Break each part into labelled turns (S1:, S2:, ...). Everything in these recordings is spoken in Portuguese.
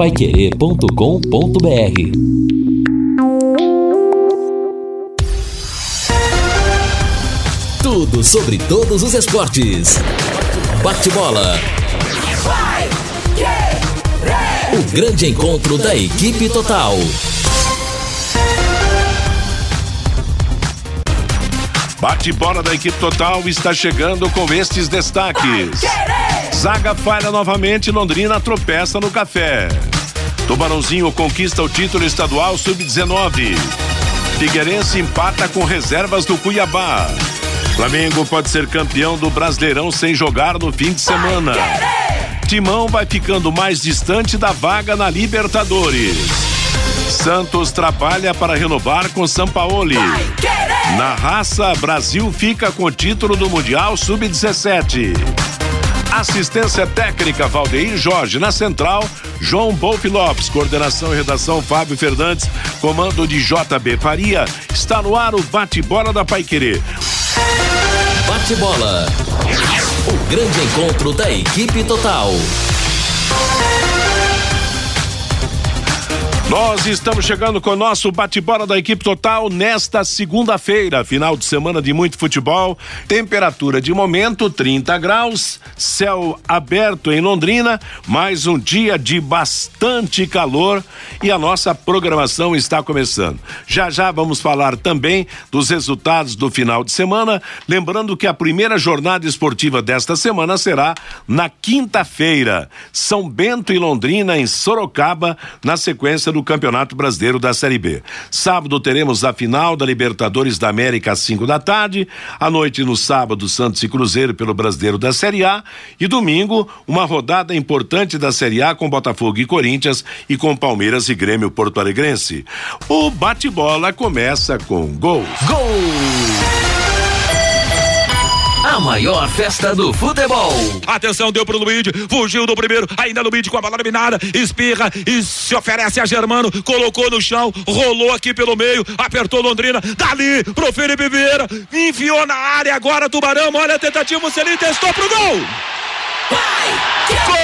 S1: Paiquerê.com.br Tudo sobre todos os esportes. Bate-bola. O grande encontro da equipe total.
S2: Bate-bola da equipe total está chegando com estes destaques. Zaga falha novamente, Londrina tropeça no café. Tubarãozinho conquista o título estadual sub-19. Figueirense empata com reservas do Cuiabá. Flamengo pode ser campeão do Brasileirão sem jogar no fim de semana. Timão vai ficando mais distante da vaga na Libertadores. Santos trabalha para renovar com Sampaoli. Na raça, Brasil fica com o título do Mundial Sub-17. Assistência técnica Valdeir Jorge. Na central, João Bolf Lopes. Coordenação e redação Fábio Fernandes. Comando de JB Faria. Está no ar o bate-bola da Paiquerê.
S1: Bate-bola. O grande encontro da equipe total.
S2: Nós estamos chegando com o nosso bate-bola da equipe total nesta segunda-feira, final de semana de muito futebol. Temperatura de momento 30 graus, céu aberto em Londrina, mais um dia de bastante calor e a nossa programação está começando. Já já vamos falar também dos resultados do final de semana, lembrando que a primeira jornada esportiva desta semana será na quinta-feira, São Bento e Londrina em Sorocaba, na sequência do do Campeonato Brasileiro da Série B. Sábado teremos a final da Libertadores da América às 5 da tarde. À noite, no sábado, Santos e Cruzeiro pelo Brasileiro da Série A. E domingo, uma rodada importante da Série A com Botafogo e Corinthians e com Palmeiras e Grêmio Porto Alegrense. O bate-bola começa com gol.
S1: Gol! A maior festa do futebol.
S3: Atenção, deu pro Luigi, fugiu do primeiro, ainda Luigi com a bola dominada, espirra e se oferece a Germano, colocou no chão, rolou aqui pelo meio, apertou Londrina, dali pro Felipe Vieira, enfiou na área, agora Tubarão, olha a tentativa, o Celim testou pro gol. Vai! Gol!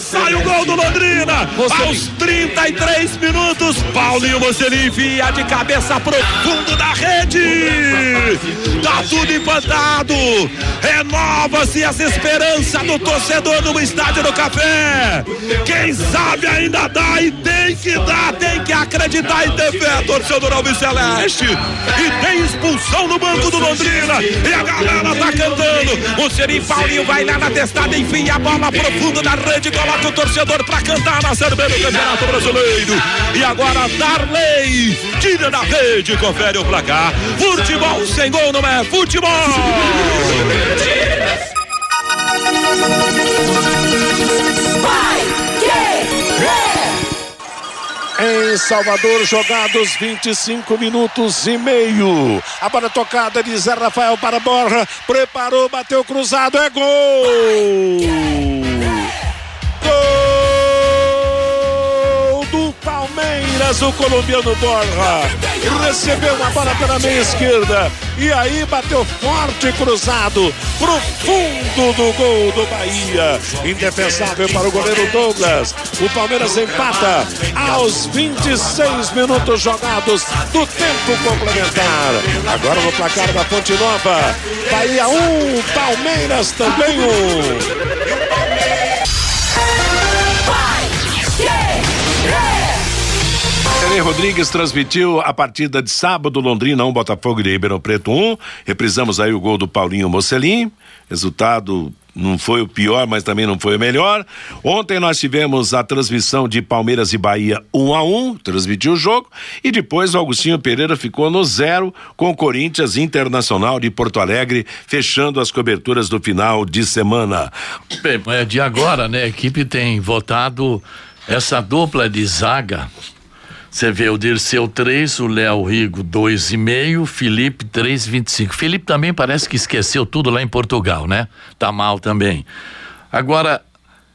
S3: Sai o gol do Londrina. Aos 33 minutos, Paulinho Mocelin envia de cabeça pro fundo da rede. Tá tudo empatado. Renova-se as esperanças do torcedor no estádio do Café. Quem sabe ainda dá e tem que dar, tem que acreditar e ter fé, torcedor Alves Celeste. E tem expulsão no banco do Londrina. E a galera tá cantando. Mocelin Paulinho vai lá na testada, enfia a bola pro fundo da rede, coloca o torcedor pra cantar na Série B Campeonato Brasileiro. E agora Darley tira da rede, confere o placar. Futebol sem gol não é futebol.
S2: Em Salvador, jogados 25 minutos e meio. A bola tocada de Zé Rafael para Borra. Preparou, bateu cruzado, é gol! O colombiano Borja recebeu uma bola pela meia esquerda e aí bateu forte cruzado pro fundo do gol do Bahia. Indefensável para o goleiro Douglas. O Palmeiras empata aos 26 minutos jogados do tempo complementar. Agora no placar da Fonte Nova. Bahia 1, um, Palmeiras também 1. Um. René Rodrigues transmitiu a partida de sábado, Londrina 1, um, Botafogo de Ribeirão Preto 1. Um. Reprisamos aí o gol do Paulinho Mocelin. Resultado não foi o pior, mas também não foi o melhor. Ontem nós tivemos a transmissão de Palmeiras e Bahia 1 um a 1 um, transmitiu o jogo, e depois o Augustinho Pereira ficou no zero com o Corinthians Internacional de Porto Alegre, fechando as coberturas do final de semana.
S4: Bem, é de agora, né? A equipe tem votado essa dupla de zaga Você vê o Dirceu 3, o Léo Rigo 2,5, Felipe 3,25. Felipe também parece que esqueceu tudo lá em Portugal, né? Tá mal também. Agora,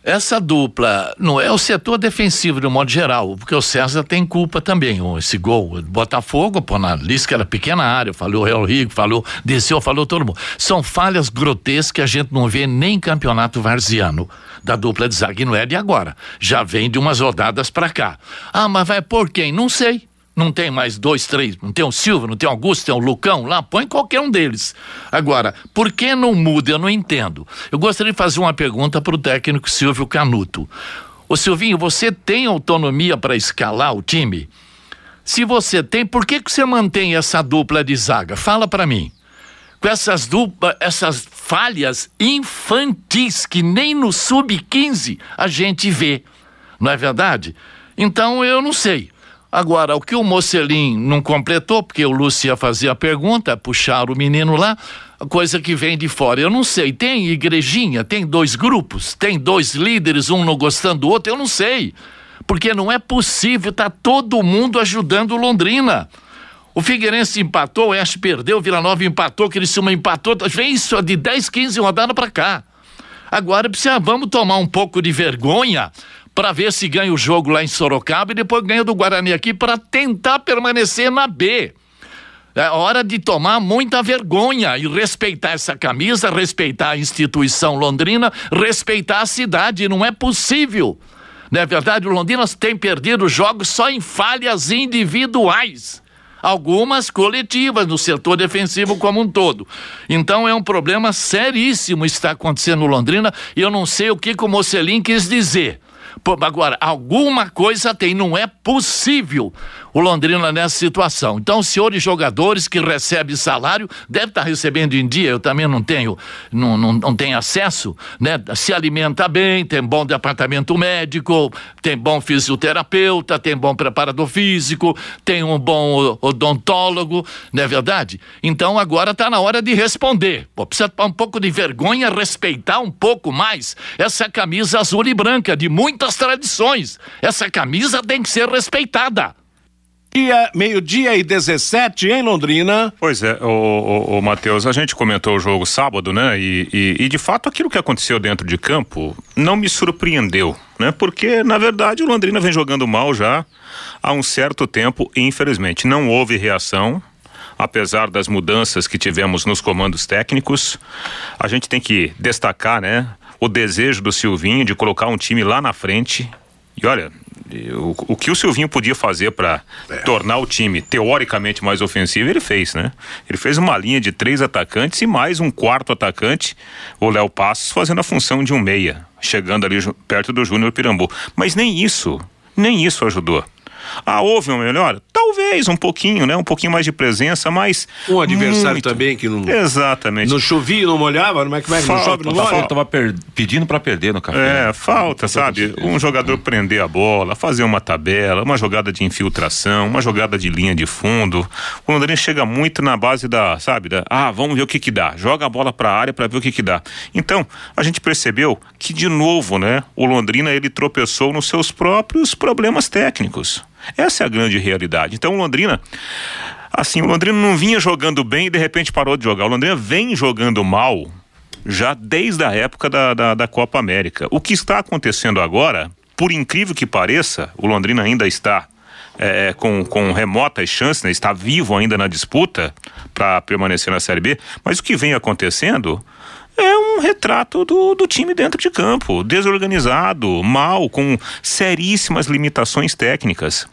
S4: essa dupla não é o setor defensivo de um modo geral, porque o César tem culpa também. Esse gol, Botafogo, pô, na lista era pequena área, falou o Real Rigo, falou, desceu, falou todo mundo. São falhas grotescas que a gente não vê nem em campeonato varziano da dupla de zaga, e não é de agora. Já vem de umas rodadas para cá. Ah, mas vai por quem? Não sei. Não tem mais dois, três, não tem o Silva, não tem o Augusto, tem o Lucão lá, põe qualquer um deles. Agora, por que não muda? Eu não entendo. Eu gostaria de fazer uma pergunta para o técnico Silvio Canuto. Ô Silvinho, você tem autonomia para escalar o time? Se você tem, por que, que você mantém essa dupla de zaga? Fala para mim. Com essas duplas, essas falhas infantis que nem no sub-15 a gente vê. Não é verdade? Então eu não sei. Agora, o que o Mocelin não completou, porque o Lúcio ia fazer a pergunta, puxar o menino lá, coisa que vem de fora. Eu não sei. Tem igrejinha, tem dois grupos, tem dois líderes, um não gostando do outro, eu não sei. Porque não é possível tá todo mundo ajudando Londrina. O Figueirense empatou, o Oeste perdeu, o Vila Nova empatou, o Criciúma empatou, vem isso de 10, 15 rodadas para cá. Agora precisa, vamos tomar um pouco de vergonha para ver se ganha o jogo lá em Sorocaba e depois ganha do Guarani aqui para tentar permanecer na B. É hora de tomar muita vergonha e respeitar essa camisa, respeitar a instituição londrina, respeitar a cidade. Não é possível. Não é verdade? O Londrina tem perdido jogos só em falhas individuais algumas coletivas no setor defensivo como um todo. Então é um problema seríssimo está acontecendo no Londrina e eu não sei o que, que o Mocelin quis dizer. Pô, agora, alguma coisa tem, não é possível o Londrina nessa situação. Então, senhores jogadores que recebem salário, deve estar recebendo em dia, eu também não tenho, não, não, não tenho acesso, né? Se alimenta bem, tem bom departamento médico, tem bom fisioterapeuta, tem bom preparador físico, tem um bom odontólogo, não é verdade? Então, agora está na hora de responder. Pô, precisa um pouco de vergonha, respeitar um pouco mais essa camisa azul e branca de muitas tradições. Essa camisa tem que ser respeitada.
S2: Dia, meio-dia e 17 em Londrina.
S5: Pois é, o, o, o Matheus, a gente comentou o jogo sábado, né? E, e, e, de fato aquilo que aconteceu dentro de campo não me surpreendeu, né? Porque, na verdade, o Londrina vem jogando mal já há um certo tempo e, infelizmente, não houve reação. Apesar das mudanças que tivemos nos comandos técnicos, a gente tem que destacar, né? O desejo do Silvinho de colocar um time lá na frente. E olha, o, o que o Silvinho podia fazer para é. tornar o time teoricamente mais ofensivo, ele fez, né? Ele fez uma linha de três atacantes e mais um quarto atacante, o Léo Passos, fazendo a função de um meia, chegando ali perto do Júnior Pirambu. Mas nem isso, nem isso ajudou. Ah, houve uma melhora? Talvez, um pouquinho, né? Um pouquinho mais de presença, mas.
S2: Um adversário muito... também que não.
S5: Exatamente.
S2: Não chovia, não molhava, como é que, falta, não chove, não molha?
S6: Tava per... pedindo para perder no café.
S5: É, falta, sabe? Um jogador prender a bola, fazer uma tabela, uma jogada de infiltração, uma jogada de linha de fundo. O Londrina chega muito na base da, sabe, da, ah, vamos ver o que que dá. Joga a bola para a área para ver o que que dá. Então, a gente percebeu que de novo, né, o Londrina ele tropeçou nos seus próprios problemas técnicos. Essa é a grande realidade. Então, Londrina assim, o Londrina não vinha jogando bem e de repente parou de jogar. O Londrina vem jogando mal já desde a época da, da, da, Copa América. O que está acontecendo agora, por incrível que pareça, o Londrina ainda está é, com, com remotas chances, né, está vivo ainda na disputa para permanecer na Série B, mas o que vem acontecendo é um retrato do, do time dentro de campo, desorganizado, mal, com seríssimas limitações técnicas.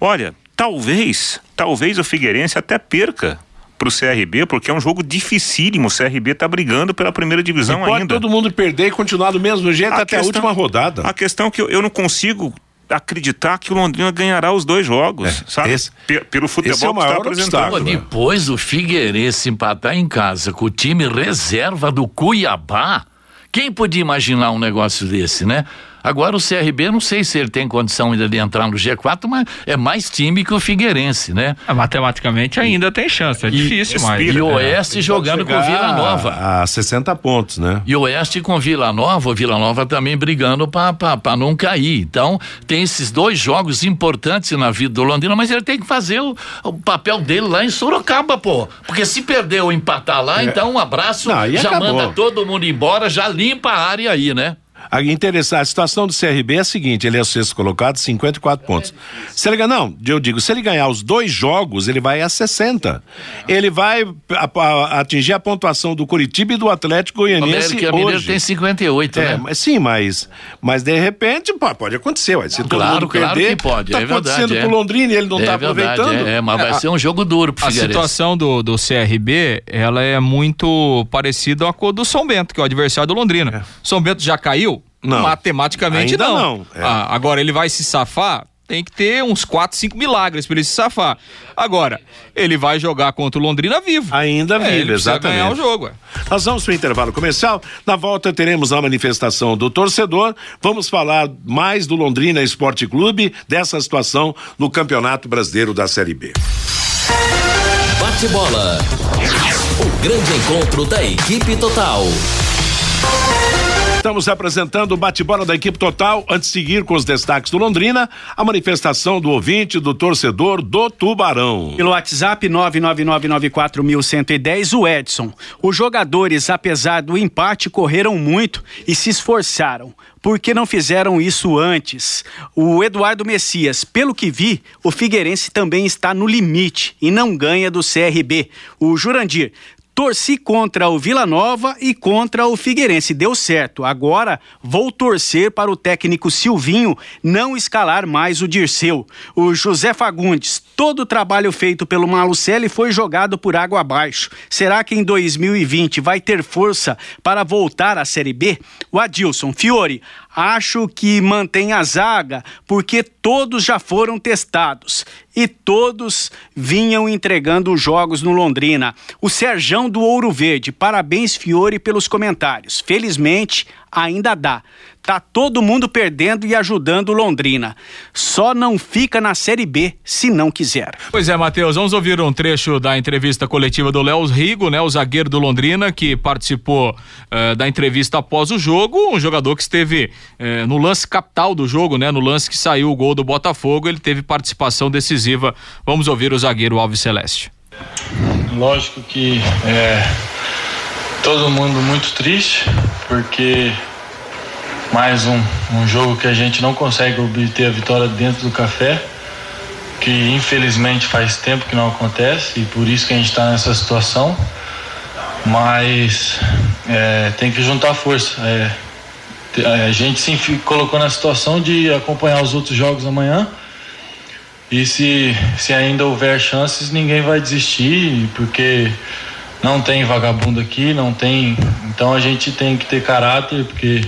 S5: Olha, talvez, talvez o Figueirense até perca para o CRB, porque é um jogo dificílimo. O CRB está brigando pela primeira divisão e pode
S2: ainda. todo mundo perder e continuar do mesmo jeito a até questão, a última rodada.
S5: A questão é que eu, eu não consigo acreditar que o Londrina ganhará os dois jogos, é, sabe? Esse, pelo futebol esse é o maior que está apresentando.
S4: Depois o Figueirense empatar em casa com o time reserva do Cuiabá, quem podia imaginar um negócio desse, né? Agora o CRB, não sei se ele tem condição ainda de entrar no G4, mas é mais time que o Figueirense, né?
S7: Ah, matematicamente ainda tem chance, é
S4: E-
S7: difícil, mas.
S4: E o Oeste jogando com Vila Nova.
S2: A, a 60 pontos, né?
S4: E o Oeste com Vila Nova, o Vila Nova também brigando para não cair. Então, tem esses dois jogos importantes na vida do Londrina, mas ele tem que fazer o, o papel dele lá em Sorocaba, pô. Porque se perder ou empatar lá, então um abraço,
S2: Não,
S4: já
S2: acabou.
S4: manda todo mundo embora, já limpa a área aí, né?
S2: A, interessante, a situação do CRB é a seguinte: ele é o sexto colocado, 54 pontos. Se ele ganhar, não, eu digo, se ele ganhar os dois jogos, ele vai a 60. Ele vai a- a- atingir a pontuação do Curitiba e do Atlético
S4: O
S2: Goianiense
S4: América Mineiro
S2: hoje.
S4: tem 58,
S2: É,
S4: né?
S2: mas sim, mas, mas de repente pô, pode acontecer. Ué. Se todo
S4: Claro,
S2: mundo
S4: claro
S2: perder,
S4: que pode,
S2: tá
S4: é verdade,
S2: acontecendo
S4: é.
S2: com o Londrina e ele não
S4: é
S2: tá
S4: verdade,
S2: aproveitando.
S4: É, é, mas vai
S7: É,
S4: ser um jogo duro pro
S7: A
S4: Figueirense.
S7: situação do, do CRB, ela é muito parecida com a do São Bento, que é o adversário do Londrina. São Bento já caiu?
S2: Não.
S7: Matematicamente
S2: Ainda
S7: não.
S2: não, é.
S7: Ah, agora ele vai se safar? Tem que ter uns 4, 5 milagres para ele se safar. Agora, ele vai jogar contra o Londrina vivo.
S2: Ainda
S7: É,
S2: vivo,
S7: ele
S2: exatamente.
S7: ganhar o jogo. é.
S2: Nós vamos para o intervalo comercial. Na volta teremos a manifestação do torcedor. Vamos falar mais do Londrina Esporte Clube, dessa situação no Campeonato Brasileiro da Série B.
S1: Bate bola. O grande encontro da equipe total.
S2: Estamos apresentando o bate-bola da equipe total. Antes de seguir com os destaques do Londrina, a manifestação do ouvinte, do torcedor do Tubarão.
S8: Pelo WhatsApp 999941110, o Edson. Os jogadores, apesar do empate, correram muito e se esforçaram. Por que não fizeram isso antes? O Eduardo Messias, pelo que vi, o Figueirense também está no limite e não ganha do CRB. O Jurandir, Torci contra o Vila Nova e contra o Figueirense. Deu certo. Agora vou torcer para o técnico Silvinho não escalar mais o Dirceu. O José Fagundes. Todo o trabalho feito pelo Malucelli foi jogado por água abaixo. Será que em 2020 vai ter força para voltar à Série B? O Adilson Fiore. Acho que mantém a zaga porque todos já foram testados e todos vinham entregando os jogos no Londrina. O Serjão do Ouro Verde, parabéns Fiore pelos comentários. Felizmente ainda dá. Tá todo mundo perdendo e ajudando Londrina. Só não fica na Série B se não quiser.
S7: Pois é, Matheus, vamos ouvir um trecho da entrevista coletiva do Léo Rigo, né, o zagueiro do Londrina, que participou eh, da entrevista após o jogo, um jogador que esteve eh, no lance capital do jogo, né, no lance que saiu o gol do Botafogo, ele teve participação decisiva. Vamos ouvir o zagueiro Alves Celeste.
S9: Lógico que é todo mundo muito triste, porque mais um, um jogo que a gente não consegue obter a vitória dentro do café, que infelizmente faz tempo que não acontece e por isso que a gente está nessa situação. Mas é, tem que juntar força. É, a gente se colocou na situação de acompanhar os outros jogos amanhã. E se, se ainda houver chances, ninguém vai desistir, porque não tem vagabundo aqui, não tem. Então a gente tem que ter caráter, porque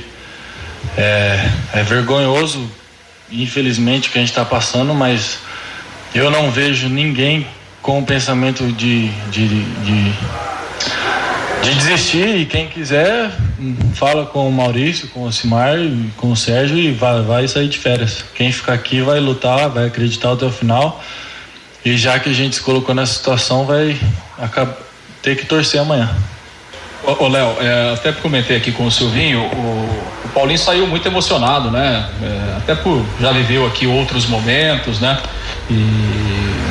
S9: é, é vergonhoso, infelizmente, o que a gente está passando, mas eu não vejo ninguém com o pensamento de, de, de, de desistir. E quem quiser, fala com o Maurício, com o Simar, com o Sérgio e vai, vai sair de férias. Quem ficar aqui vai lutar, vai acreditar até o final. E já que a gente se colocou nessa situação, vai acab- ter que torcer amanhã.
S10: Ô, Léo, é, até comentei aqui com o Silvinho, o, o Paulinho saiu muito emocionado, né? É, até por já viveu aqui outros momentos, né? E,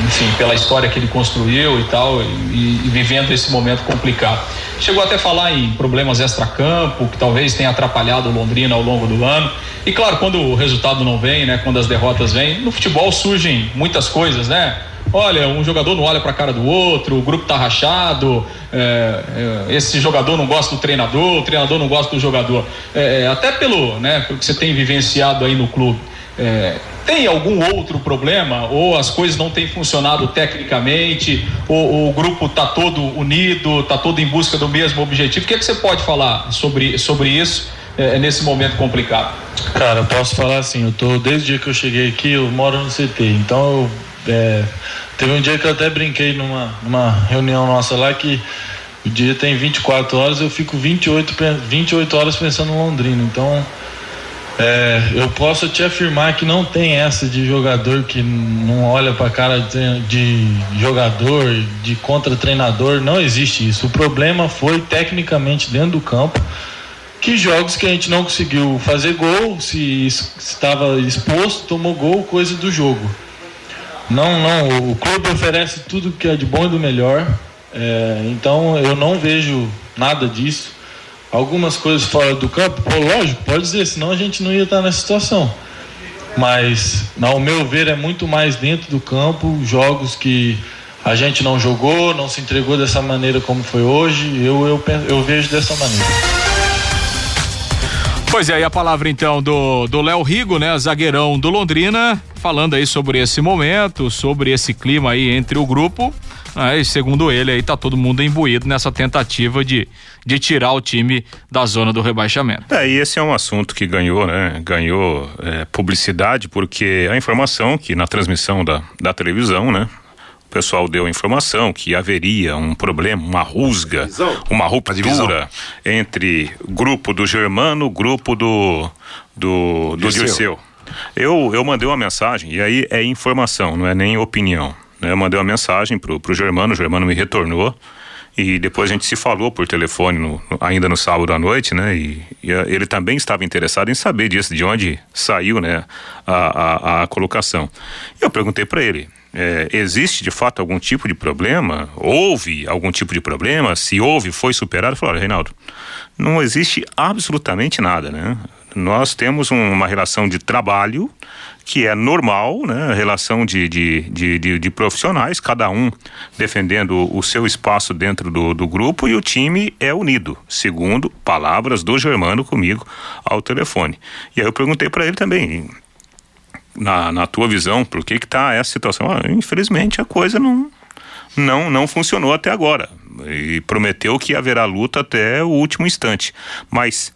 S10: enfim, pela história que ele construiu e tal, e, e vivendo esse momento complicado. Chegou até a falar em problemas extracampo, que talvez tenha atrapalhado o Londrina ao longo do ano. E claro, quando o resultado não vem, né? Quando as derrotas vêm, no futebol surgem muitas coisas, né? Olha, um jogador não olha para a cara do outro, o grupo tá rachado, é, é, esse jogador não gosta do treinador, o treinador não gosta do jogador. É, é, até pelo, né, pelo que você tem vivenciado aí no clube. É, tem algum outro problema? Ou as coisas não têm funcionado tecnicamente? Ou, o grupo tá todo unido, tá todo em busca do mesmo objetivo? O que, é que você pode falar sobre, sobre isso é, nesse momento complicado?
S9: Cara, eu posso falar assim, eu tô desde o dia que eu cheguei aqui, eu moro no CT, então eu, é, teve um dia que eu até brinquei numa, numa reunião nossa lá que o dia tem 24 horas, eu fico 28, pe- 28 horas pensando em Londrina, então É, eu posso te afirmar que não tem essa de jogador que não olha para cara de, de, jogador, de contra-treinador, não existe isso. O problema foi tecnicamente dentro do campo. Que jogos que a gente não conseguiu fazer gol, se estava exposto, tomou gol, coisa do jogo. Não, não, o clube oferece tudo que é de bom e do melhor. É, então eu não vejo nada disso algumas coisas fora do campo, pô, lógico, pode dizer, senão a gente não ia estar nessa situação. Mas, ao meu ver, é muito mais dentro do campo, jogos que a gente não jogou, não se entregou dessa maneira como foi hoje, eu, eu, eu vejo dessa maneira.
S7: Pois é, e a palavra então do Léo Rigo, né, zagueirão do Londrina, falando aí sobre esse momento, sobre esse clima aí entre o grupo ah, e segundo ele, aí tá todo mundo imbuído nessa tentativa de, de tirar o time da zona do rebaixamento.
S5: É, e esse é um assunto que ganhou, né? Ganhou é, publicidade, porque a informação que na transmissão da, da televisão, né? O pessoal deu a informação que haveria um problema, uma rusga, uma ruptura entre grupo do Germano, grupo do do, do Dirceu. Eu, eu mandei uma mensagem, e aí é informação, não é nem opinião. Né? Eu mandei uma mensagem pro, pro Germano, o Germano me retornou. E depois a gente se falou por telefone no, ainda no sábado à noite, né? E, e ele também estava interessado em saber disso, de onde saiu, né? A, a, a colocação. Eu perguntei para ele: é, existe de fato algum tipo de problema? Houve algum tipo de problema? Se houve, foi superado? Falou: Reinaldo, não existe absolutamente nada, né? Nós temos um, uma relação de trabalho que é normal, né? Relação de, de, de, de, de profissionais, cada um defendendo o seu espaço dentro do, do grupo e o time é unido, segundo palavras do Germano comigo ao telefone. E aí eu perguntei para ele também, na, na tua visão, por que que tá essa situação? Ah, infelizmente a coisa não, não, não funcionou até agora. E prometeu que haverá luta até o último instante. Mas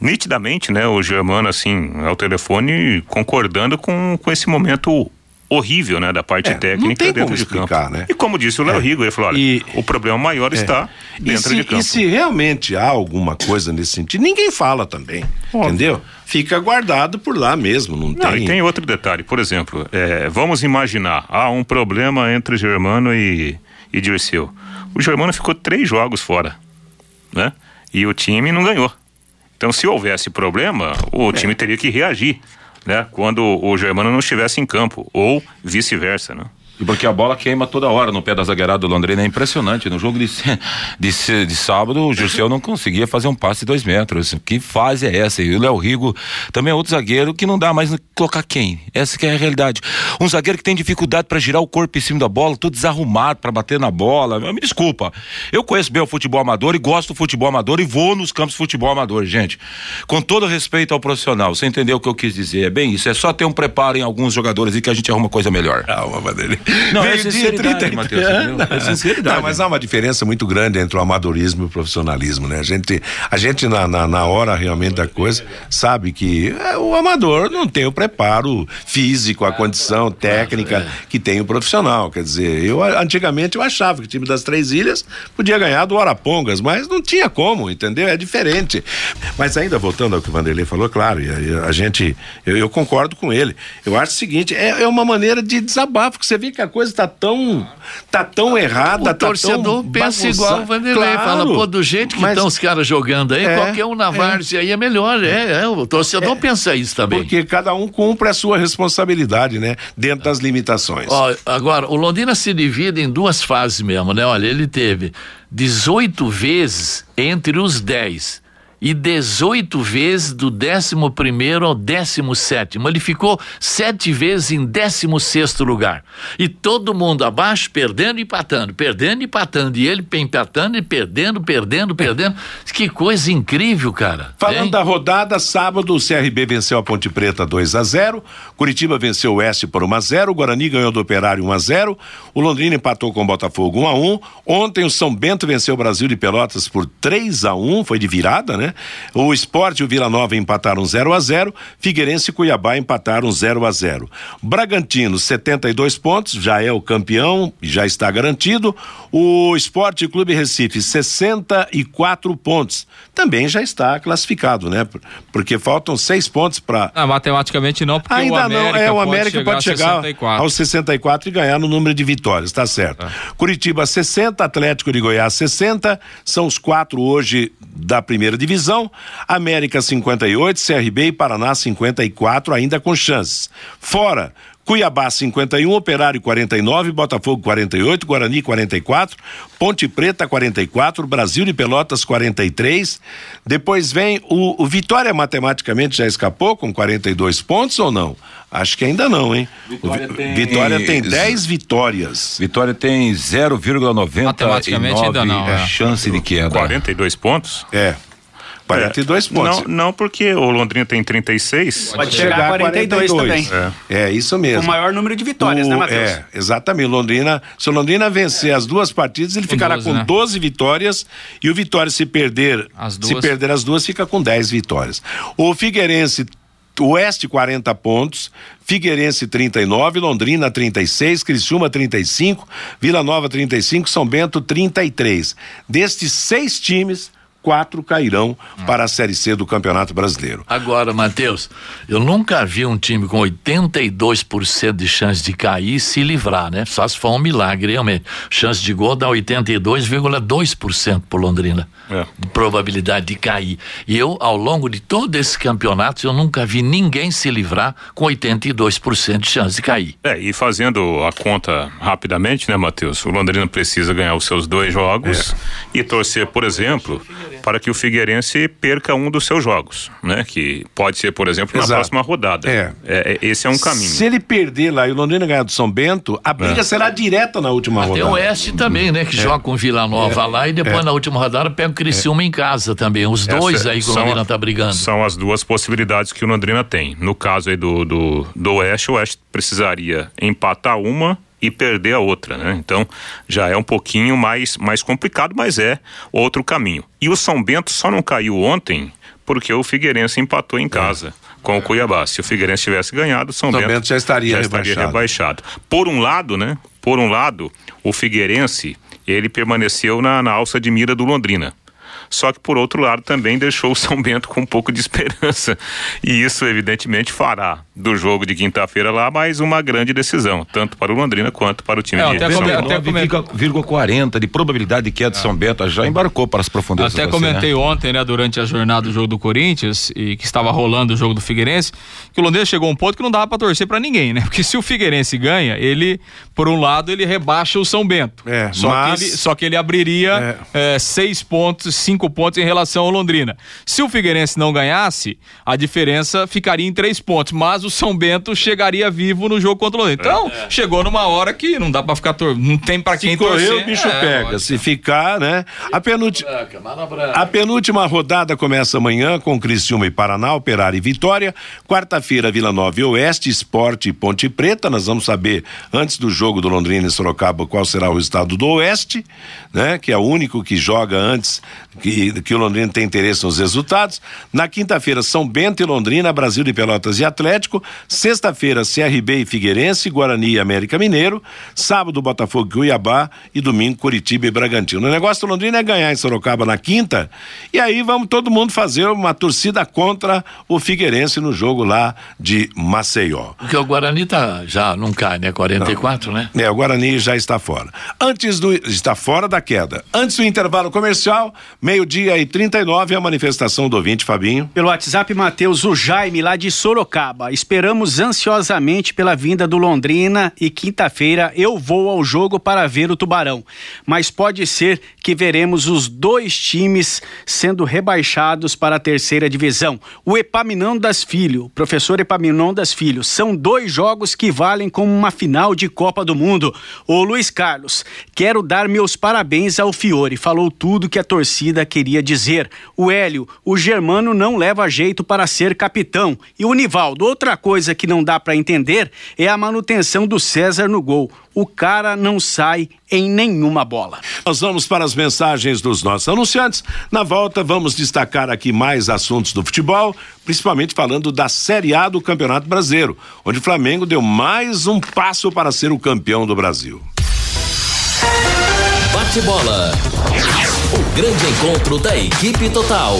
S5: nitidamente, né, o Germano, assim, ao telefone, concordando com, com esse momento horrível, né, da parte é, técnica dentro como de explicar, campo. Né? E como disse o Léo é, Rigo, ele falou, olha, e, o problema maior é, está dentro
S2: se,
S5: de campo.
S2: E se realmente há alguma coisa nesse sentido, ninguém fala também, Óbvio. entendeu? Fica guardado por lá mesmo, não, não tem...
S5: E tem outro detalhe, por exemplo, é, vamos imaginar, há um problema entre Germano e, e Dirceu. O Germano ficou três jogos fora, né? E o time não ganhou. Então, se houvesse problema, o é. time teria que reagir, né? Quando o Germano não estivesse em campo, ou vice-versa, né?
S6: E porque a bola queima toda hora no pé da zagueirada do Londrina, é impressionante. No jogo de, de, de sábado, o Gilceu não conseguia fazer um passe de dois metros. Que fase é essa? E o Léo Rigo também é outro zagueiro que não dá mais colocar quem. Essa que é a realidade. Um zagueiro que tem dificuldade para girar o corpo em cima da bola, todo desarrumado para bater na bola. Me desculpa. Eu conheço bem o futebol amador e gosto do futebol amador e vou nos campos de futebol amador, gente. Com todo respeito ao profissional, você entendeu o que eu quis dizer? É bem isso. É só ter um preparo em alguns jogadores e que a gente arruma coisa melhor.
S2: Calma, dele.
S6: Não, é sinceridade, Matheus. É
S2: sinceridade. Não, mas há uma diferença muito grande entre o amadorismo e o profissionalismo, né? A gente, a gente na, na, na hora realmente da coisa, sabe que é, o amador não tem o preparo físico, a condição técnica que tem o profissional. Quer dizer, eu antigamente eu achava que o time das Três Ilhas podia ganhar do Arapongas, mas não tinha como, entendeu? É diferente. Mas ainda voltando ao que o Vanderlei falou, claro, a, a gente, eu, eu, concordo com ele. Eu acho o seguinte, é, é uma maneira de desabafo, que você vê que a coisa tá tão tá tão errada, o
S4: tá torcedor pensa bagunçado. igual o Vanderlei, claro, fala, pô, do jeito que estão os caras jogando aí, é, qualquer um na várzea é. aí é melhor, é, é o torcedor é, pensa isso também.
S2: Porque cada um cumpre a sua responsabilidade, né, dentro das limitações.
S4: Ó, agora, o Londrina se divide em duas fases mesmo, né, olha, ele teve 18 vezes entre os 10 e 18 vezes do 11 ao 17. Ele ficou sete vezes em 16 lugar. E todo mundo abaixo, perdendo e empatando, perdendo e empatando. E ele empatando e perdendo, perdendo, perdendo. Que coisa incrível, cara.
S2: Falando hein? da rodada, sábado o CRB venceu a Ponte Preta 2 a 0 Curitiba venceu o Oeste por 1 a 0 Guarani ganhou do Operário 1 a 0 O Londrina empatou com o Botafogo 1 a 1 Ontem o São Bento venceu o Brasil de Pelotas por 3 a 1 foi de virada, né? Né? O Esporte e o Vila Nova empataram 0 a 0 Figueirense e Cuiabá empataram 0 a 0 Bragantino, 72 pontos, já é o campeão, já está garantido. O Esporte Clube Recife, 64 pontos, também já está classificado, né? Porque faltam seis pontos para.
S7: Ah, matematicamente não, porque
S2: Ainda
S7: o América
S2: não, é, o
S7: pode
S2: América
S7: chegar
S2: pode chegar,
S7: a 64.
S2: aos 64 e ganhar no número de vitórias, tá certo. Curitiba 60, Atlético de Goiás 60, são os quatro hoje da primeira divisão. América 58, CRB e Paraná 54, ainda com chances. Fora, Cuiabá 51, Operário 49, Botafogo 48, Guarani 44, Ponte Preta 44, Brasil de Pelotas 43. Depois vem o, o Vitória matematicamente já escapou com 42 pontos ou não? Acho que ainda não, hein?
S6: Vitória
S2: o
S6: tem-
S2: Vitória tem 10 vitórias.
S6: Vitória tem 0,99
S7: Matematicamente ainda não, é.
S6: chance de queda.
S5: 42 pontos?
S2: É. 42
S5: É,
S2: pontos.
S5: Não, não, porque o Londrina tem 36.
S8: Pode chegar a 42 também.
S2: É. isso mesmo.
S8: O maior número de vitórias,
S2: O-
S8: né, Matheus?
S2: É, exatamente. Londrina, se o Londrina vencer as duas partidas, ele
S7: Com
S2: ficará
S7: 12,
S2: com
S7: né?
S2: 12 vitórias e o Vitória se perder,
S7: As
S2: se
S7: duas.
S2: perder as duas, fica com 10 vitórias. O Figueirense Oeste 40 pontos, Figueirense 39, Londrina 36, Criciúma 35, Vila Nova 35, São Bento 33. Destes seis times, quatro cairão para a Série C do Campeonato Brasileiro.
S4: Agora, Matheus, eu nunca vi um time com 82% de chance de cair e se livrar, né? Só se for um milagre, realmente. Chance de gol dá 82,2% por Londrina.
S5: É.
S4: De probabilidade de cair. E eu, ao longo de todo esse campeonato, eu nunca vi ninguém se livrar com 82% de chance de cair.
S5: É, e fazendo a conta rapidamente, né, Matheus? O Londrina precisa ganhar os seus dois jogos e torcer, por exemplo, para que o Figueirense perca um dos seus jogos, né? Que pode ser, por exemplo, na
S2: Exato.
S5: próxima rodada.
S2: É.
S5: É, esse é um caminho.
S2: Se ele perder lá e o Londrina ganhar do São Bento, a briga será direta na última
S4: Tem
S2: rodada.
S4: o Oeste também, né? Que joga com Vila Nova lá e depois na última rodada pega o Criciúma em casa também. Os dois
S5: Essa
S4: aí que o
S5: são
S4: Londrina
S5: a-
S4: tá brigando.
S5: São as duas possibilidades que o Londrina tem. No caso aí do, do, do Oeste, o Oeste precisaria empatar uma e perder a outra, né? Então já é um pouquinho mais, mais complicado, mas é outro caminho. E o São Bento só não caiu ontem porque o Figueirense empatou em casa. Com o Cuiabá. Se o Figueirense tivesse ganhado, o São,
S2: São Bento já estaria rebaixado.
S5: rebaixado. Por um lado, né? Por um lado, o Figueirense, ele permaneceu na, na alça de mira do Londrina. Só que por outro lado também deixou o São Bento com um pouco de esperança. E isso evidentemente fará do jogo de quinta-feira lá mais uma grande decisão, tanto para o Londrina quanto para o time
S7: É,
S5: de
S7: até
S5: São Paulo.
S7: até come-
S6: 9,40 de probabilidade de queda de São Bento. Já embarcou para as profundezas.
S7: Até
S6: você,
S7: comentei
S6: né?
S7: ontem, né, durante a jornada do jogo do Corinthians e que estava rolando o jogo do Figueirense, que o Londrina chegou a um ponto que não dava pra torcer pra ninguém, né? Porque se o Figueirense ganha, ele, por um lado, ele rebaixa o São Bento.
S2: É,
S7: só,
S2: mas-
S7: que ele, só que ele abriria eh, seis pontos, cinco pontos em relação ao Londrina. Se o Figueirense não ganhasse, a diferença ficaria em três pontos, mas o São Bento chegaria vivo no jogo contra o Londrina. Então, chegou numa hora que não dá pra ficar tor não tem pra quem
S2: Se correr,
S7: torcer.
S2: o bicho
S7: É,
S2: pega. Se ficar, né? A
S4: branca.
S2: A penúltima rodada começa amanhã com Criciúma e Paraná, Operário e Vitória. Quarta-feira, Vila Nova e Oeste, Esporte e Ponte Preta. Nós vamos saber, antes do jogo do Londrina e Sorocaba, qual será o resultado do Oeste, né? Que é o único que joga antes que, que o Londrina tem interesse nos resultados. Na quinta-feira, São Bento e Londrina, Brasil de Pelotas e Atlético. Sexta-feira, CRB e Figueirense, Guarani e América Mineiro. Sábado, Botafogo e Cuiabá. E domingo, Curitiba e Bragantino. O negócio do Londrina é ganhar em Sorocaba na quinta. E aí vamos todo mundo fazer uma torcida contra o Figueirense no jogo lá de Maceió.
S4: Porque o Guarani tá, já não cai, né? 44, né?
S2: É, o Guarani já está fora. Antes do. está fora da queda. Antes do intervalo comercial, meio-dia e 39, a manifestação do ouvinte, Fabinho.
S8: Pelo WhatsApp, Matheus, o Jaime, lá de Sorocaba. Esperamos ansiosamente pela vinda do Londrina e quinta-feira eu vou ao jogo para ver o Tubarão. Mas pode ser que veremos os dois times sendo rebaixados para a terceira divisão. O Epaminondas Filho, professor Epaminondas Filho, são dois jogos que valem como uma final de Copa do Mundo. Ô Luiz Carlos, quero dar meus parabéns ao Fiore. Falou tudo que a torcida queria dizer. O Hélio, o Germano não leva jeito para ser capitão. E o Nivaldo, outra coisa que não dá para entender é a manutenção do César no gol. O cara não sai em nenhuma bola.
S2: Nós vamos para as mensagens dos nossos anunciantes. Na volta, vamos destacar aqui mais assuntos do futebol, principalmente falando da Série A do Campeonato Brasileiro, onde o Flamengo deu mais um passo para ser o campeão do Brasil.
S1: Bate bola. O grande encontro da equipe total.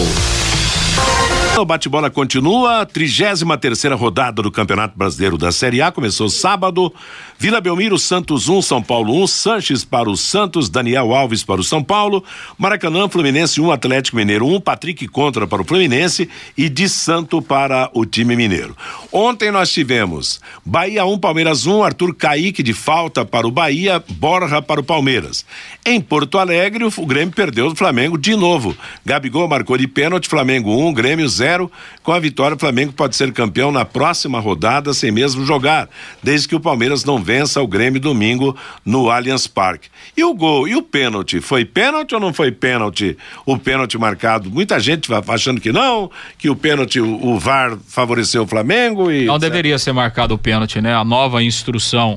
S2: O bate-bola continua, 33 terceira rodada do Campeonato Brasileiro da Série A começou sábado. Vila Belmiro, Santos 1, um, São Paulo 1, um, Sanches para o Santos, Daniel Alves para o São Paulo, Maracanã, Fluminense 1, um, Atlético Mineiro 1, Patrick Contra para o Fluminense e de Santo para o time mineiro. Ontem nós tivemos Bahia 1, Palmeiras 1, Arthur Caíque de falta para o Bahia, Borja para o Palmeiras. Em Porto Alegre, o Grêmio perdeu do Flamengo de novo. Gabigol marcou de pênalti, Flamengo 1, Grêmio 0. Com a vitória, o Flamengo pode ser campeão na próxima rodada sem mesmo jogar, desde que o Palmeiras não vença o Grêmio domingo no Allianz Parque. E o gol, e o pênalti? Foi pênalti ou não foi pênalti? O pênalti marcado. Muita gente vai achando que não, que o pênalti, o, VAR favoreceu o Flamengo e.
S7: Não deveria ser marcado o pênalti, né? A nova instrução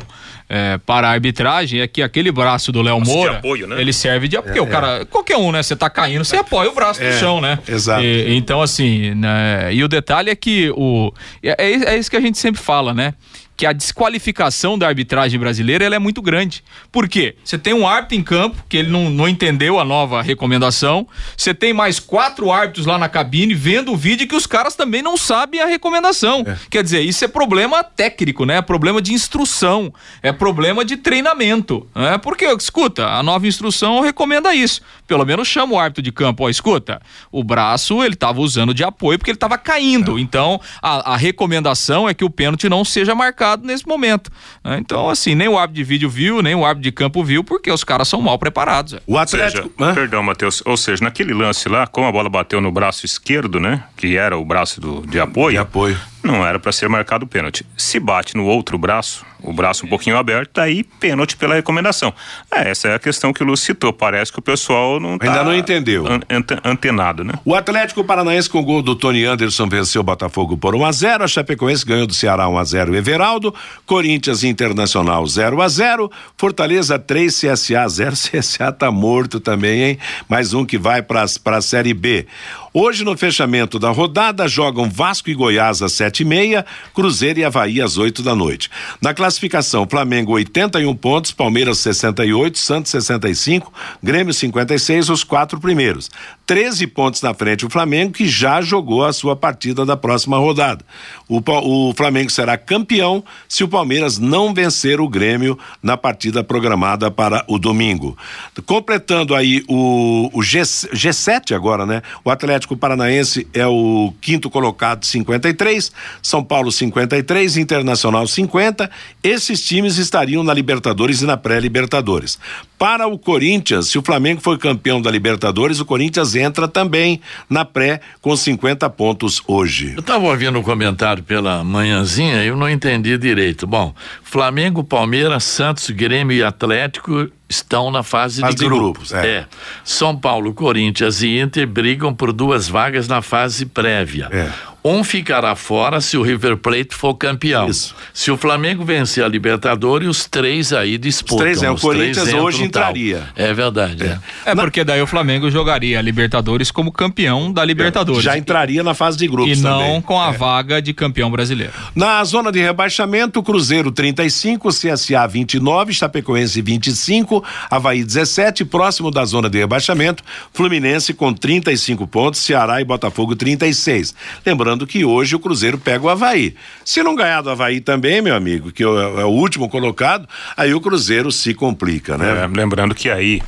S7: é, para a arbitragem é que aquele braço do Léo Moura,
S5: apoio, né?
S7: ele serve de porque é, o cara, é. qualquer um, né? Você tá caindo, você apoia o braço no
S2: É,
S7: chão, né?
S2: exato.
S7: E- então assim, né? E o detalhe é que o é, é isso que a gente sempre fala, né? Que a desqualificação da arbitragem brasileira é muito grande. Por quê? Você tem um árbitro em campo, que ele não, não entendeu a nova recomendação. Você tem mais quatro árbitros lá na cabine vendo o vídeo que os caras também não sabem a recomendação. Quer dizer, isso é problema técnico, né? É problema de instrução, é problema de treinamento. Né? Porque, escuta, a nova instrução recomenda isso. Pelo menos chama o árbitro de campo, ó, escuta, o braço ele estava usando de apoio porque ele estava caindo. Então, a, a recomendação é que o pênalti não seja marcado nesse momento. né? Então, assim, nem o árbitro de vídeo viu, nem o árbitro de campo viu, porque os caras são mal preparados. é.
S2: O
S5: Ou seja, perdão, Matheus. Ou seja, naquele lance lá, como a bola bateu no braço esquerdo, né? Que era o braço do, de apoio.
S2: De apoio.
S5: Não era para ser marcado pênalti. Se bate no outro braço, o braço um pouquinho aberto, aí pênalti pela recomendação. É, essa é a questão que o Lúcio citou. Parece que o pessoal não tá
S2: Ainda não entendeu.
S5: an- ante- antenado, né?
S2: O Atlético Paranaense com gol do Tony Anderson venceu o Botafogo por 1 a 0, a Chapecoense ganhou do Ceará 1 a 0 Everaldo, Corinthians Internacional 0 a 0, Fortaleza 3 CSA 0, CSA tá morto também, hein? Mais um que vai para a Série B. Hoje no fechamento da rodada jogam Vasco e Goiás às sete e meia, Cruzeiro e Havaí às 8 da noite. Na classificação, Flamengo 81 pontos, Palmeiras 68, Santos 65, Grêmio 56, os quatro primeiros. 13 pontos na frente o Flamengo, que já jogou a sua partida da próxima rodada. O, o Flamengo será campeão se o Palmeiras não vencer o Grêmio na partida programada para o domingo. Completando aí o, o G, G7 agora, né? O Atlético Paranaense é o quinto colocado, 53, São Paulo 53, Internacional 50. Esses times estariam na Libertadores e na pré-Libertadores. Para o Corinthians, se o Flamengo for campeão da Libertadores, o Corinthians entra também na pré com 50 pontos hoje.
S4: Eu estava ouvindo um comentário pela manhãzinha e eu não entendi direito. Bom, Flamengo, Palmeiras, Santos, Grêmio e Atlético estão na fase,
S2: Fase
S4: de
S2: de
S4: grupos.
S2: grupos, é.
S4: São Paulo, Corinthians e Inter brigam por duas vagas na fase prévia.
S2: É.
S4: Um ficará fora se o River Plate for campeão.
S2: Isso.
S4: Se o Flamengo vencer a Libertadores, os três aí disputam.
S2: Os três, é, o Corinthians hoje entraria.
S4: É verdade. É.
S7: É porque daí o Flamengo jogaria a Libertadores como campeão da Libertadores.
S2: Já entraria na fase de grupos
S7: e não
S2: também.
S7: com a vaga de campeão brasileiro.
S2: Na zona de rebaixamento, Cruzeiro 35, CSA 29, Chapecoense 25, Havaí 17, próximo da zona de rebaixamento, Fluminense com 35 pontos, Ceará e Botafogo 36. Lembrando que hoje o Cruzeiro pega o Havaí. Se não ganhar do Havaí também, meu amigo, que é o é o último colocado, aí o Cruzeiro se complica, né?
S5: É, lembrando que aí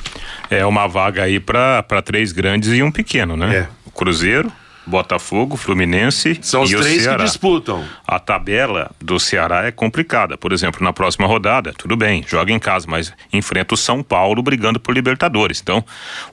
S5: é uma vaga aí para três grandes e um pequeno, né?
S2: É.
S5: O Cruzeiro, Botafogo, Fluminense
S2: São os
S5: e o
S2: três que
S5: Ceará.
S2: disputam.
S5: A tabela do Ceará é complicada. Por exemplo, na próxima rodada, tudo bem, joga em casa, mas enfrenta o São Paulo brigando por Libertadores. Então,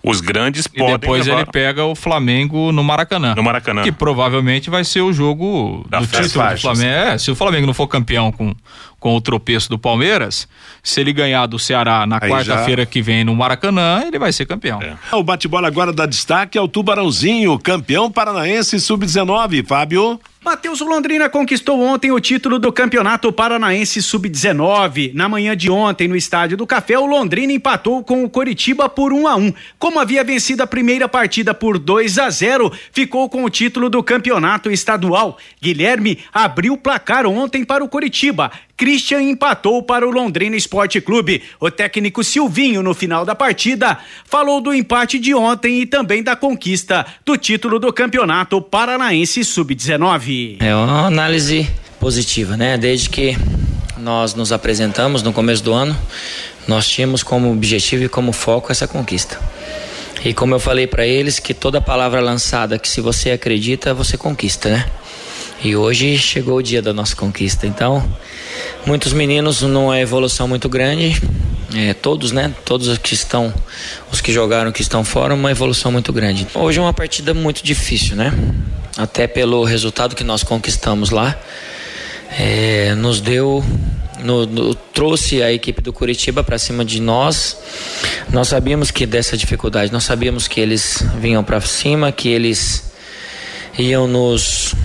S5: os grandes
S7: E
S5: podem
S7: depois
S5: levar
S7: ele pega o Flamengo no Maracanã.
S5: no Maracanã.
S7: Que provavelmente vai ser o jogo
S5: Da
S7: do título do. Flamengo. É, se o Flamengo não for campeão com, com o tropeço do Palmeiras, se ele ganhar do Ceará na quarta-feira já... que vem no Maracanã, ele vai ser campeão.
S2: É. O bate-bola agora dá destaque ao Tubarãozinho, campeão paranaense sub-19, Fábio.
S8: Matheus Londrina conquistou ontem o título do Campeonato Paranaense Sub-19. Na manhã de ontem, no Estádio do Café, o Londrina empatou com o Coritiba por 1 a 1. Como havia vencido a primeira partida por 2 a 0, ficou com o título do Campeonato Estadual. Guilherme abriu o placar ontem para o Coritiba. Christian empatou para o Londrina Esporte Clube. O técnico Silvinho, no final da partida, falou do empate de ontem e também da conquista do título do Campeonato Paranaense Sub-19.
S11: É uma análise positiva, né? Desde que nós nos apresentamos no começo do ano, nós tínhamos como objetivo e como foco essa conquista. E como eu falei para eles, que toda palavra lançada que se você acredita, você conquista, né? E hoje chegou o dia da nossa conquista. Então, muitos meninos numa evolução muito grande. É, todos, né? Todos os que estão, os que jogaram, que estão fora, uma evolução muito grande. Hoje é uma partida muito difícil, né? Até pelo resultado que nós conquistamos lá, é, nos deu, no, no, trouxe a equipe do Curitiba para cima de nós. Nós sabíamos que dessa dificuldade, nós sabíamos que eles vinham para cima, que eles iam nos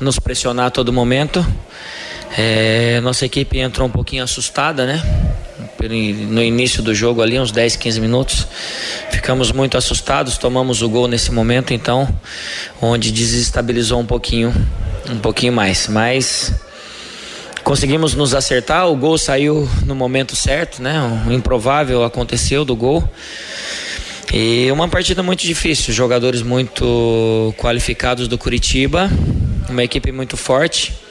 S11: nos pressionar a todo momento. É, nossa equipe entrou um pouquinho assustada, né? No início do jogo ali, uns 10, 15 minutos. Ficamos muito assustados, tomamos o gol nesse momento, então, onde desestabilizou um pouquinho, um pouquinho mais. Mas conseguimos nos acertar, o gol saiu no momento certo, né? O improvável aconteceu do gol. E uma partida muito difícil, jogadores muito qualificados do Curitiba, uma equipe muito forte.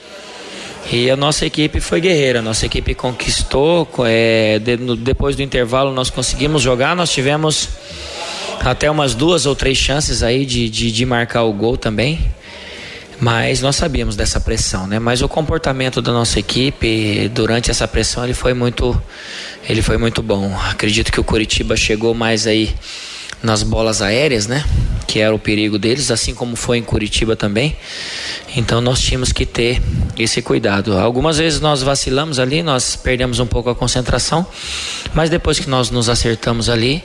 S11: E a nossa equipe foi guerreira, nossa equipe conquistou. É, de, no, depois do intervalo, nós conseguimos jogar. Nós tivemos até umas duas ou três chances aí de, de, de marcar o gol também. Mas nós sabíamos dessa pressão, né? Mas o comportamento da nossa equipe durante essa pressão ele foi muito, ele foi muito bom. Acredito que o Curitiba chegou mais aí nas bolas aéreas, né? Que era o perigo deles, assim como foi em Curitiba também. Então nós tínhamos que ter esse cuidado. Algumas vezes nós vacilamos ali, nós perdemos um pouco a concentração, mas depois que nós nos acertamos ali,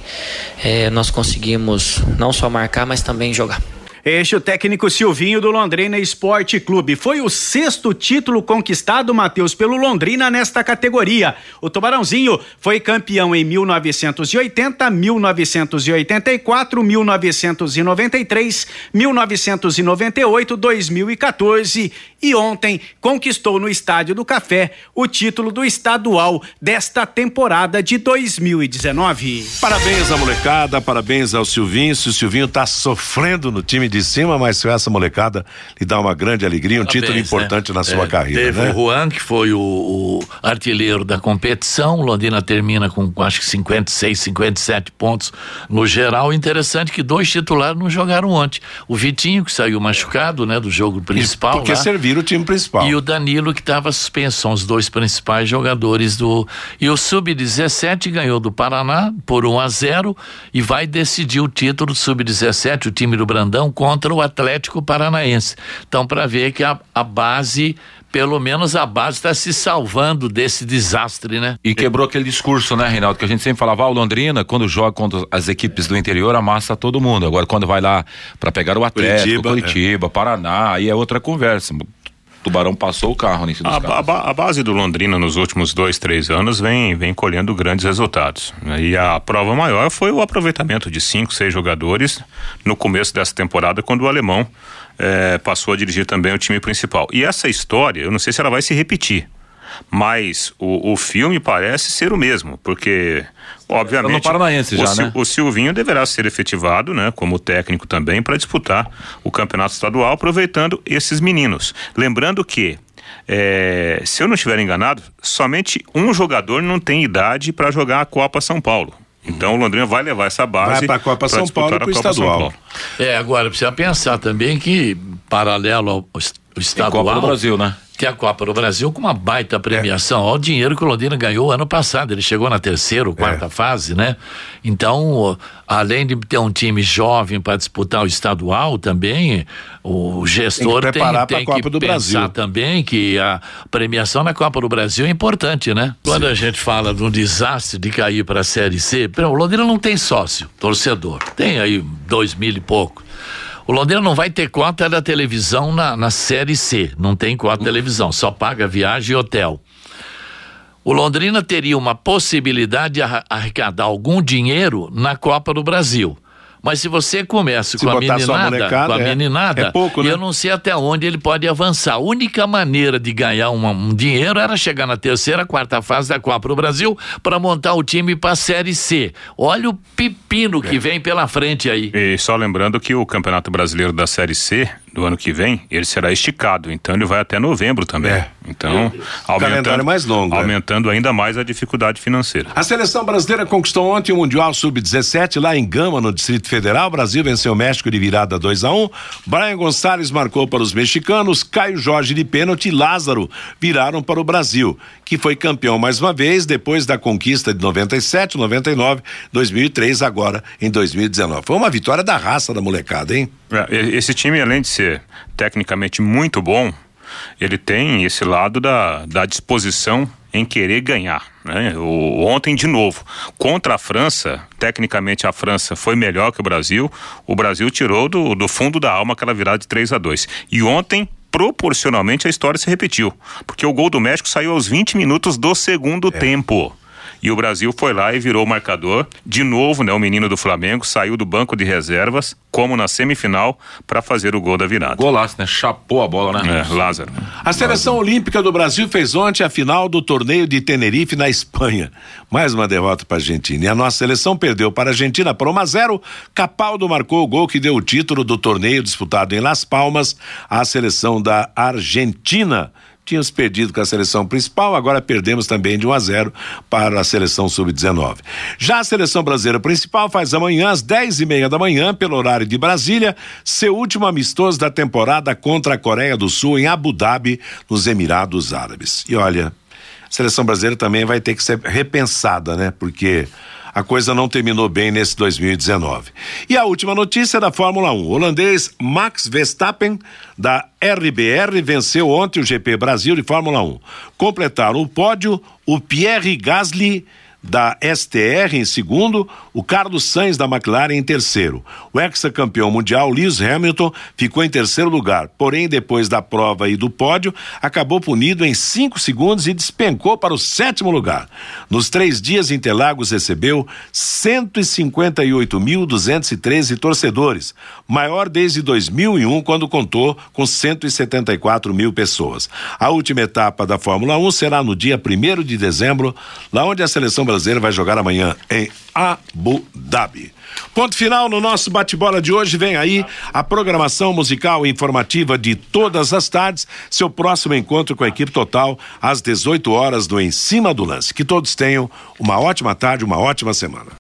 S11: é, nós conseguimos não só marcar, mas também jogar.
S8: Este o técnico Silvinho do Londrina Esporte Clube. Foi o sexto título conquistado, Matheus, pelo Londrina nesta categoria. O Tubarãozinho foi campeão em 1980, 1984, 1993, 1998, 2014 e ontem conquistou no Estádio do Café o título do estadual desta temporada de 2019.
S2: Parabéns à molecada, parabéns ao Silvinho. Se o Silvinho tá sofrendo no time de cima, mas essa molecada lhe dá uma grande alegria, um parabéns, título importante né? na sua é, carreira.
S4: Teve
S2: né?
S4: o Juan, que foi o, o, artilheiro da competição. Londrina termina com acho que 56, 57 pontos no geral. Interessante que dois titulares não jogaram ontem. O Vitinho, que saiu machucado, né, do jogo principal.
S2: Porque
S4: lá,
S2: serviram o time principal.
S4: E o Danilo, que estava suspenso, são os dois principais jogadores do. E o Sub-17 ganhou do Paraná por 1 a 0 e vai decidir o título do Sub-17, o time do Brandão, contra o Atlético Paranaense. Então, para ver que a, a base pelo menos a base está se salvando desse desastre, né?
S6: E quebrou aquele discurso, né, Reinaldo? Que a gente sempre falava, ah, o Londrina, quando joga contra as equipes do interior, amassa todo mundo. Agora, quando vai lá para pegar o Atlético, Curitiba, Curitiba é. Paraná, aí é outra conversa. Tubarão passou o carro nesse
S5: a, a, a, base do Londrina nos últimos dois, três anos vem, vem colhendo grandes resultados. E a prova maior foi o aproveitamento de cinco, seis jogadores no começo dessa temporada, quando o alemão eh, passou a dirigir também o time principal. E essa história, eu não sei se ela vai se repetir. Mas o, o filme parece ser o mesmo, porque obviamente
S6: no Paranaense já,
S5: o,
S6: né?
S5: o Silvinho deverá ser efetivado, né, como técnico também para disputar o campeonato estadual, aproveitando esses meninos. Lembrando que é, se eu não estiver enganado, somente um jogador não tem idade para jogar a Copa São Paulo. Então o Londrina vai levar essa base
S2: para a Copa São Paulo e para o estadual.
S4: É, agora precisa pensar também que paralelo ao o estadual.
S6: Copa do Brasil, né?
S4: Que é a Copa do Brasil com uma baita premiação. Olha o dinheiro que o Londrina ganhou ano passado. Ele chegou na terceira ou quarta
S2: É.
S4: fase, né? Então, além de ter um time jovem para disputar o estadual também, o gestor tem,
S2: preparar pra
S4: tem
S2: Copa
S4: que
S2: do
S4: pensar
S2: Brasil.
S4: também que a premiação na Copa do Brasil é importante, né? Quando a gente fala de um desastre de cair para a Série C, o Londrina não tem sócio, torcedor. Tem aí dois mil e pouco. O Londrina não vai ter cota da televisão na, na Série C. Não tem cota de televisão, só paga viagem e hotel. O Londrina teria uma possibilidade de arrecadar algum dinheiro na Copa do Brasil. Mas se você começa
S2: Se
S4: com a meninada,
S2: molecada,
S4: com a
S2: é.
S4: meninada,
S2: É pouco, né?
S4: eu não sei até onde ele pode avançar. A única maneira de ganhar uma- um dinheiro era chegar na terceira, quarta fase da Copa do Brasil para montar o time para a Série C. Olha o pepino
S2: É.
S4: que vem pela frente aí.
S5: E só lembrando que o Campeonato Brasileiro da Série C do ano que vem, ele será esticado, então ele vai até novembro também.
S2: É.
S5: Então, aumentando,
S2: é mais longo, é.
S5: aumentando ainda mais a dificuldade financeira.
S2: A seleção brasileira conquistou ontem o Mundial Sub-17 lá em Gama, no Distrito Federal. O Brasil venceu o México de virada 2 a 1 Brian Gonçalves marcou para os mexicanos, Caio Jorge de pênalti e Lázaro viraram para o Brasil, que foi campeão mais uma vez depois da conquista de 97, 99, 2003, agora em 2019. Foi uma vitória da raça da molecada, hein?
S5: É, Esse time, além de ser tecnicamente muito bom, ele tem esse lado da, da disposição em querer ganhar. Né? O, ontem, de novo, contra a França, tecnicamente a França foi melhor que o Brasil, o Brasil tirou do, do fundo da alma aquela virada de 3 a 2 E ontem, proporcionalmente, a história se repetiu, porque o gol do México saiu aos 20 minutos do segundo tempo. E o Brasil foi lá e virou o marcador. De novo, né? O menino do Flamengo saiu do banco de reservas, como na semifinal, para fazer o gol da virada.
S6: Golaço, né? Chapou a bola, né?
S5: É, Lázaro.
S2: A seleção olímpica do Brasil fez ontem a final do torneio de Tenerife na Espanha. Mais uma derrota para a Argentina. E a nossa seleção perdeu para a Argentina por 1 a 0. Capaldo marcou o gol que deu o título do torneio disputado em Las Palmas à seleção da Argentina. Tínhamos perdido com a seleção principal, agora perdemos também de 1 a 0 para a seleção sub-19. Já a seleção brasileira principal faz amanhã às 10 e meia da manhã, pelo horário de Brasília, seu último amistoso da temporada contra a Coreia do Sul em Abu Dhabi, nos Emirados Árabes. E olha, a seleção brasileira também vai ter que ser repensada, né? Porque a coisa não terminou bem nesse 2019. E a última notícia da Fórmula 1. O holandês Max Verstappen, da RBR, venceu ontem o GP Brasil de Fórmula 1. Completaram o pódio o Pierre Gasly, da STR em segundo, o Carlos Sainz da McLaren em terceiro. O ex-campeão mundial Lewis Hamilton ficou em terceiro lugar, porém depois da prova e do pódio acabou punido em cinco segundos e despencou para o sétimo lugar. Nos três dias Interlagos recebeu 158.213 torcedores, maior desde 2001 quando contou com 174 mil pessoas. A última etapa da Fórmula 1 será no dia 1 de dezembro, lá onde a seleção brasileira vai jogar amanhã em Abu Dhabi. Ponto final no nosso bate-bola de hoje. Vem aí a programação musical e informativa de todas as tardes. Seu próximo encontro com a equipe total às 18 horas do Em Cima do Lance. Que todos tenham uma ótima tarde, uma ótima semana.